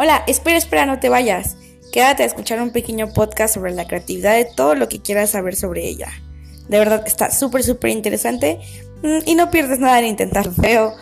Hola, espera, espera, no te vayas. Quédate a escuchar un pequeño podcast sobre la creatividad de todo lo que quieras saber sobre ella. De verdad está súper, súper interesante mm, y no pierdes nada en intentarlo. Veo